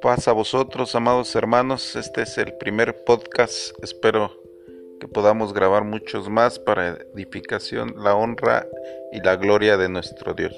Paz a vosotros, amados hermanos. Este es el primer podcast. Espero que podamos grabar muchos más para edificación, la honra y la gloria de nuestro Dios.